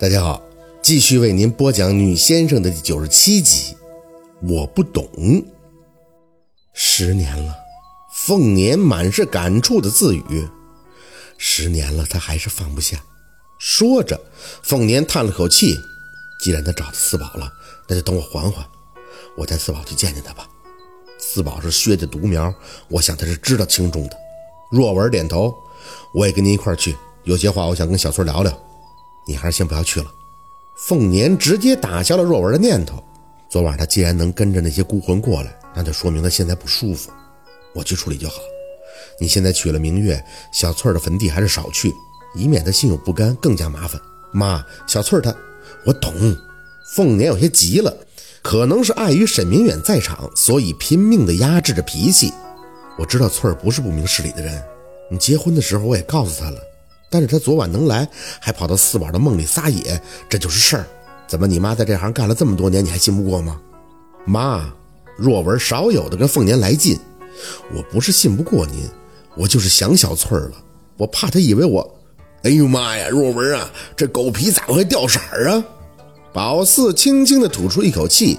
大家好，继续为您播讲《女先生》的第九十七集。我不懂，十年了，凤年满是感触的自语。十年了，他还是放不下。说着，凤年叹了口气：“既然他找到四宝了，那就等我缓缓，我带四宝去见见他吧。四宝是薛家独苗，我想他是知道轻重的。”若文点头：“我也跟您一块去，有些话我想跟小翠聊聊。”你还是先不要去了。凤年直接打消了若文的念头。昨晚他既然能跟着那些孤魂过来，那就说明他现在不舒服。我去处理就好。你现在娶了明月，小翠儿的坟地还是少去，以免他心有不甘，更加麻烦。妈，小翠儿她，我懂。凤年有些急了，可能是碍于沈明远在场，所以拼命地压制着脾气。我知道翠儿不是不明事理的人，你结婚的时候我也告诉她了。但是他昨晚能来，还跑到四宝的梦里撒野，这就是事儿。怎么你妈在这行干了这么多年，你还信不过吗？妈，若文少有的跟凤年来劲，我不是信不过您，我就是想小翠儿了，我怕他以为我……哎呦妈呀，若文啊，这狗皮咋会掉色儿啊？宝四轻轻地吐出一口气。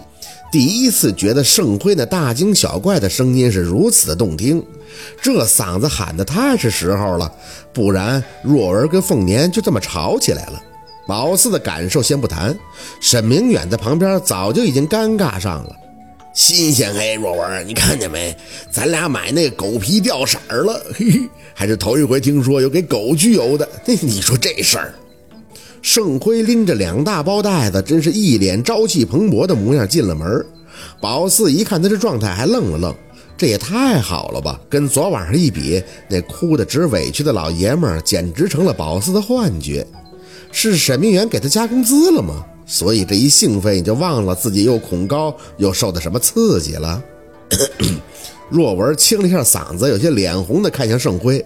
第一次觉得盛辉那大惊小怪的声音是如此的动听，这嗓子喊的太是时候了，不然若儿跟凤年就这么吵起来了。宝四的感受先不谈，沈明远在旁边早就已经尴尬上了。新鲜嘿，若文，你看见没？咱俩买那狗皮掉色儿了，嘿嘿，还是头一回听说有给狗焗油的。你说这事儿？盛辉拎着两大包袋子，真是一脸朝气蓬勃的模样进了门。宝四一看他这状态，还愣了愣，这也太好了吧！跟昨晚上一比，那哭得直委屈的老爷们儿简直成了宝四的幻觉。是沈明远给他加工资了吗？所以这一兴奋，你就忘了自己又恐高又受的什么刺激了。若文清了一下嗓子，有些脸红的看向盛辉：“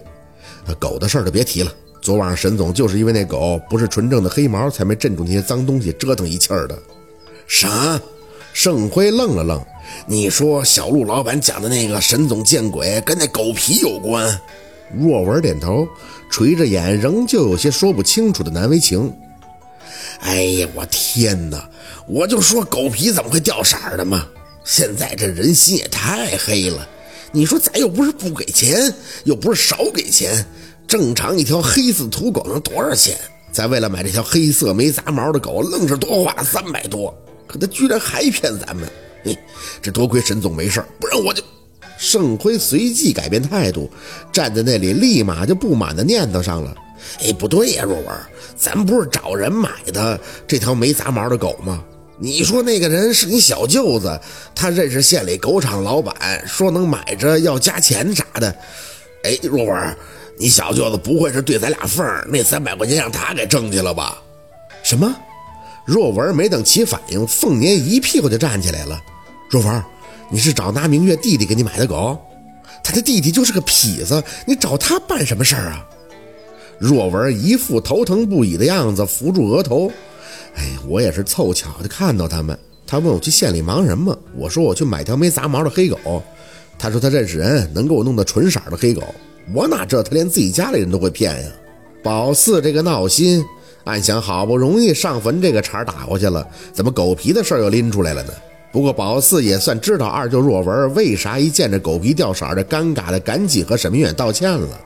狗的事儿就别提了。”昨晚上沈总就是因为那狗不是纯正的黑毛，才没镇住那些脏东西，折腾一气儿的。啥？盛辉愣了愣。你说小陆老板讲的那个沈总见鬼，跟那狗皮有关？若文点头，垂着眼，仍旧有些说不清楚的难为情。哎呀，我天哪！我就说狗皮怎么会掉色的嘛！现在这人心也太黑了。你说咱又不是不给钱，又不是少给钱。正常一条黑色土狗能多少钱？咱为了买这条黑色没杂毛的狗，愣是多花了三百多。可他居然还骗咱们！嘿，这多亏沈总没事不然我就……盛辉随即改变态度，站在那里，立马就不满的念头上了。哎，不对呀，若文，咱不是找人买的这条没杂毛的狗吗？你说那个人是你小舅子，他认识县里狗场老板，说能买着要加钱啥的。哎，若文。你小舅子不会是对咱俩缝那三百块钱让他给挣去了吧？什么？若文没等其反应，凤年一屁股就站起来了。若文，你是找拿明月弟弟给你买的狗？他的弟弟就是个痞子，你找他办什么事儿啊？若文一副头疼不已的样子，扶住额头。哎，我也是凑巧的看到他们。他问我去县里忙什么，我说我去买条没杂毛的黑狗。他说他认识人，能给我弄的纯色的黑狗。我哪知道他连自己家里人都会骗呀！宝四这个闹心，暗想好不容易上坟这个茬打过去了，怎么狗皮的事又拎出来了呢？不过宝四也算知道二舅若文为啥一见着狗皮掉色的尴尬的赶紧和沈明远道歉了。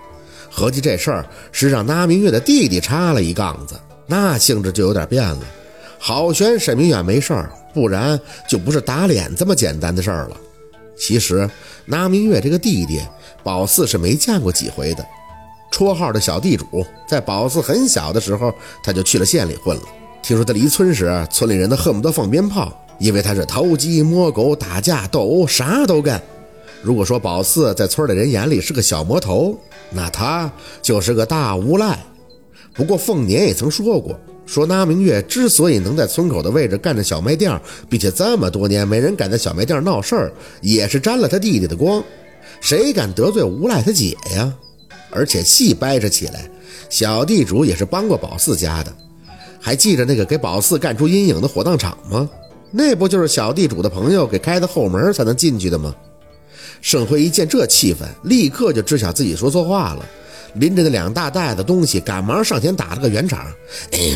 合计这事儿是让那明月的弟弟插了一杠子，那性质就有点变了。好悬沈明远没事儿，不然就不是打脸这么简单的事儿了。其实那明月这个弟弟。宝四是没见过几回的，绰号的小地主，在宝四很小的时候，他就去了县里混了。听说他离村时，村里人都恨不得放鞭炮，因为他是偷鸡摸狗、打架斗殴，啥都干。如果说宝四在村里人眼里是个小魔头，那他就是个大无赖。不过凤年也曾说过，说那明月之所以能在村口的位置干着小卖店，并且这么多年没人敢在小卖店闹事儿，也是沾了他弟弟的光。谁敢得罪无赖他姐呀？而且细掰扯起来，小地主也是帮过宝四家的。还记着那个给宝四干出阴影的火葬场吗？那不就是小地主的朋友给开的后门才能进去的吗？盛辉一见这气氛，立刻就知晓自己说错话了。拎着那两大袋子东西，赶忙上前打了个圆场。哎，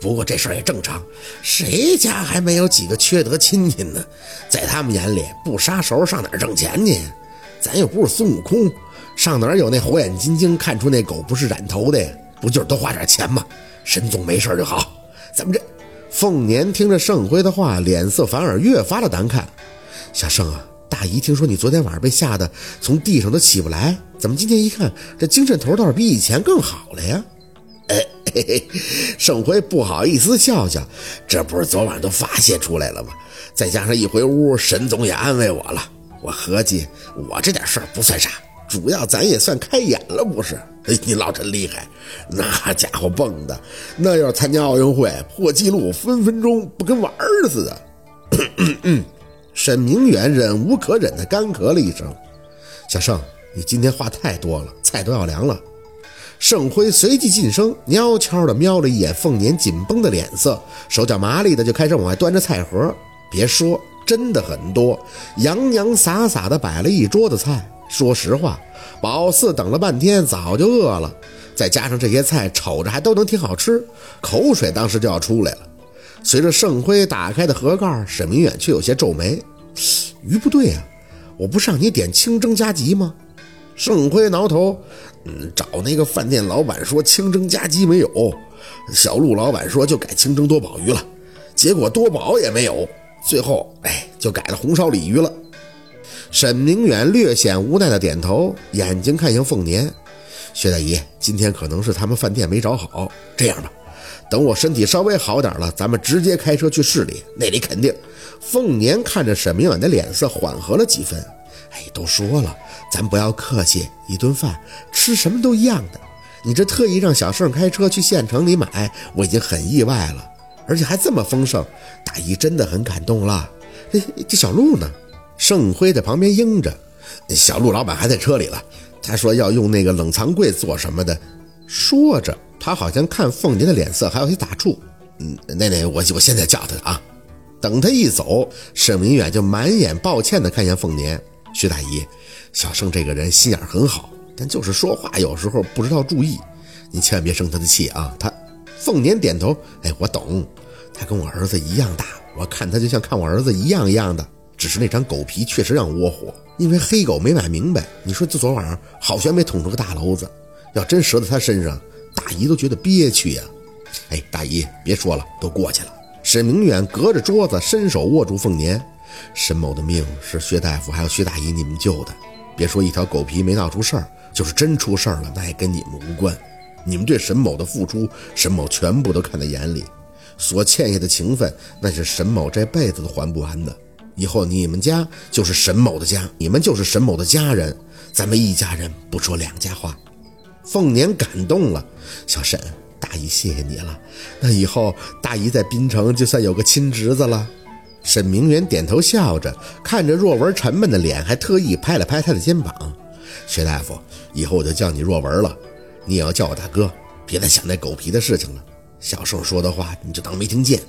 不过这事儿也正常，谁家还没有几个缺德亲戚呢？在他们眼里，不杀熟上哪挣钱去？咱又不是孙悟空，上哪有那火眼金睛看出那狗不是染头的呀？不就是多花点钱吗？沈总没事就好。咱们这凤年听着盛辉的话，脸色反而越发的难看。小盛啊。大姨听说你昨天晚上被吓得从地上都起不来，怎么今天一看这精神头倒是比以前更好了呀？哎，嘿嘿，盛辉不好意思笑笑，这不是昨晚都发泄出来了吗？再加上一回屋，沈总也安慰我了，我合计我这点事儿不算啥，主要咱也算开眼了，不是？哎，你老真厉害，那家伙蹦的，那要是参加奥运会破纪录，分分钟不跟玩儿似的。沈明远忍无可忍地干咳了一声：“小盛，你今天话太多了，菜都要凉了。”盛辉随即晋升，悄悄地瞄了一眼凤年紧绷的脸色，手脚麻利的就开始往外端着菜盒。别说，真的很多，洋洋洒洒的摆了一桌子菜。说实话，宝四等了半天，早就饿了，再加上这些菜瞅着还都能挺好吃，口水当时就要出来了。随着盛辉打开的盒盖，沈明远却有些皱眉：“鱼不对啊，我不是让你点清蒸加急吗？”盛辉挠头：“嗯，找那个饭店老板说清蒸加急没有，小陆老板说就改清蒸多宝鱼了，结果多宝也没有，最后哎就改了红烧鲤鱼了。”沈明远略显无奈的点头，眼睛看向凤年：“薛大姨，今天可能是他们饭店没找好，这样吧。”等我身体稍微好点了，咱们直接开车去市里，那里肯定。凤年看着沈明远的脸色缓和了几分。哎，都说了，咱不要客气，一顿饭吃什么都一样的。你这特意让小盛开车去县城里买，我已经很意外了，而且还这么丰盛，大姨真的很感动了。这这小陆呢？盛辉在旁边应着。小陆老板还在车里了，他说要用那个冷藏柜做什么的。说着。他好像看凤年的脸色还有些打怵，嗯，奶奶，我我现在叫他啊。等他一走，沈明远就满眼抱歉地看向凤年，薛大姨，小盛这个人心眼很好，但就是说话有时候不知道注意，你千万别生他的气啊。他，凤年点头，哎，我懂，他跟我儿子一样大，我看他就像看我儿子一样一样的，只是那张狗皮确实让窝火，因为黑狗没买明白。你说这昨晚上好悬没捅出个大篓子，要真折在他身上。大姨都觉得憋屈呀！哎，大姨别说了，都过去了。沈明远隔着桌子伸手握住凤年，沈某的命是薛大夫还有薛大姨你们救的。别说一条狗皮没闹出事儿，就是真出事儿了，那也跟你们无关。你们对沈某的付出，沈某全部都看在眼里。所欠下的情分，那是沈某这辈子都还不完的。以后你们家就是沈某的家，你们就是沈某的家人，咱们一家人不说两家话。凤年感动了，小沈，大姨谢谢你了。那以后大姨在滨城就算有个亲侄子了。沈明远点头笑着，看着若文沉闷的脸，还特意拍了拍他的肩膀。薛大夫，以后我就叫你若文了，你也要叫我大哥，别再想那狗皮的事情了。小盛说的话你就当没听见。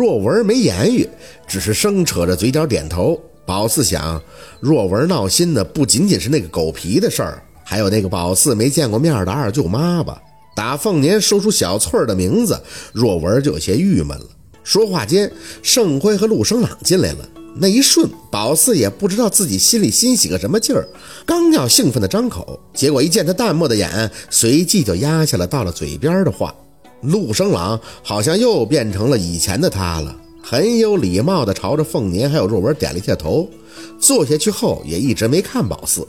若文没言语，只是生扯着嘴角点头。宝四想，若文闹心的不仅仅是那个狗皮的事儿。还有那个宝四没见过面的二舅妈吧？打凤年说出小翠儿的名字，若文就有些郁闷了。说话间，盛辉和陆生朗进来了。那一瞬，宝四也不知道自己心里欣喜个什么劲儿，刚要兴奋的张口，结果一见他淡漠的眼，随即就压下了到了嘴边的话。陆生朗好像又变成了以前的他了，很有礼貌地朝着凤年还有若文点了一下头，坐下去后也一直没看宝四。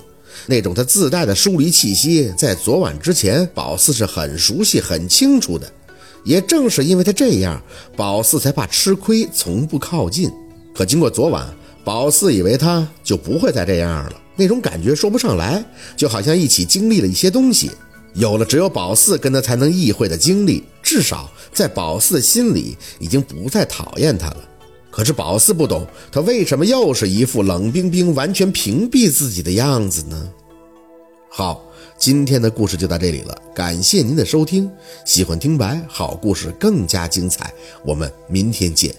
那种他自带的疏离气息，在昨晚之前，宝四是很熟悉、很清楚的。也正是因为他这样，宝四才怕吃亏，从不靠近。可经过昨晚，宝四以为他就不会再这样了。那种感觉说不上来，就好像一起经历了一些东西，有了只有宝四跟他才能意会的经历。至少在宝四的心里，已经不再讨厌他了。可是宝四不懂，他为什么又是一副冷冰冰、完全屏蔽自己的样子呢？好，今天的故事就到这里了，感谢您的收听。喜欢听白，好故事更加精彩，我们明天见。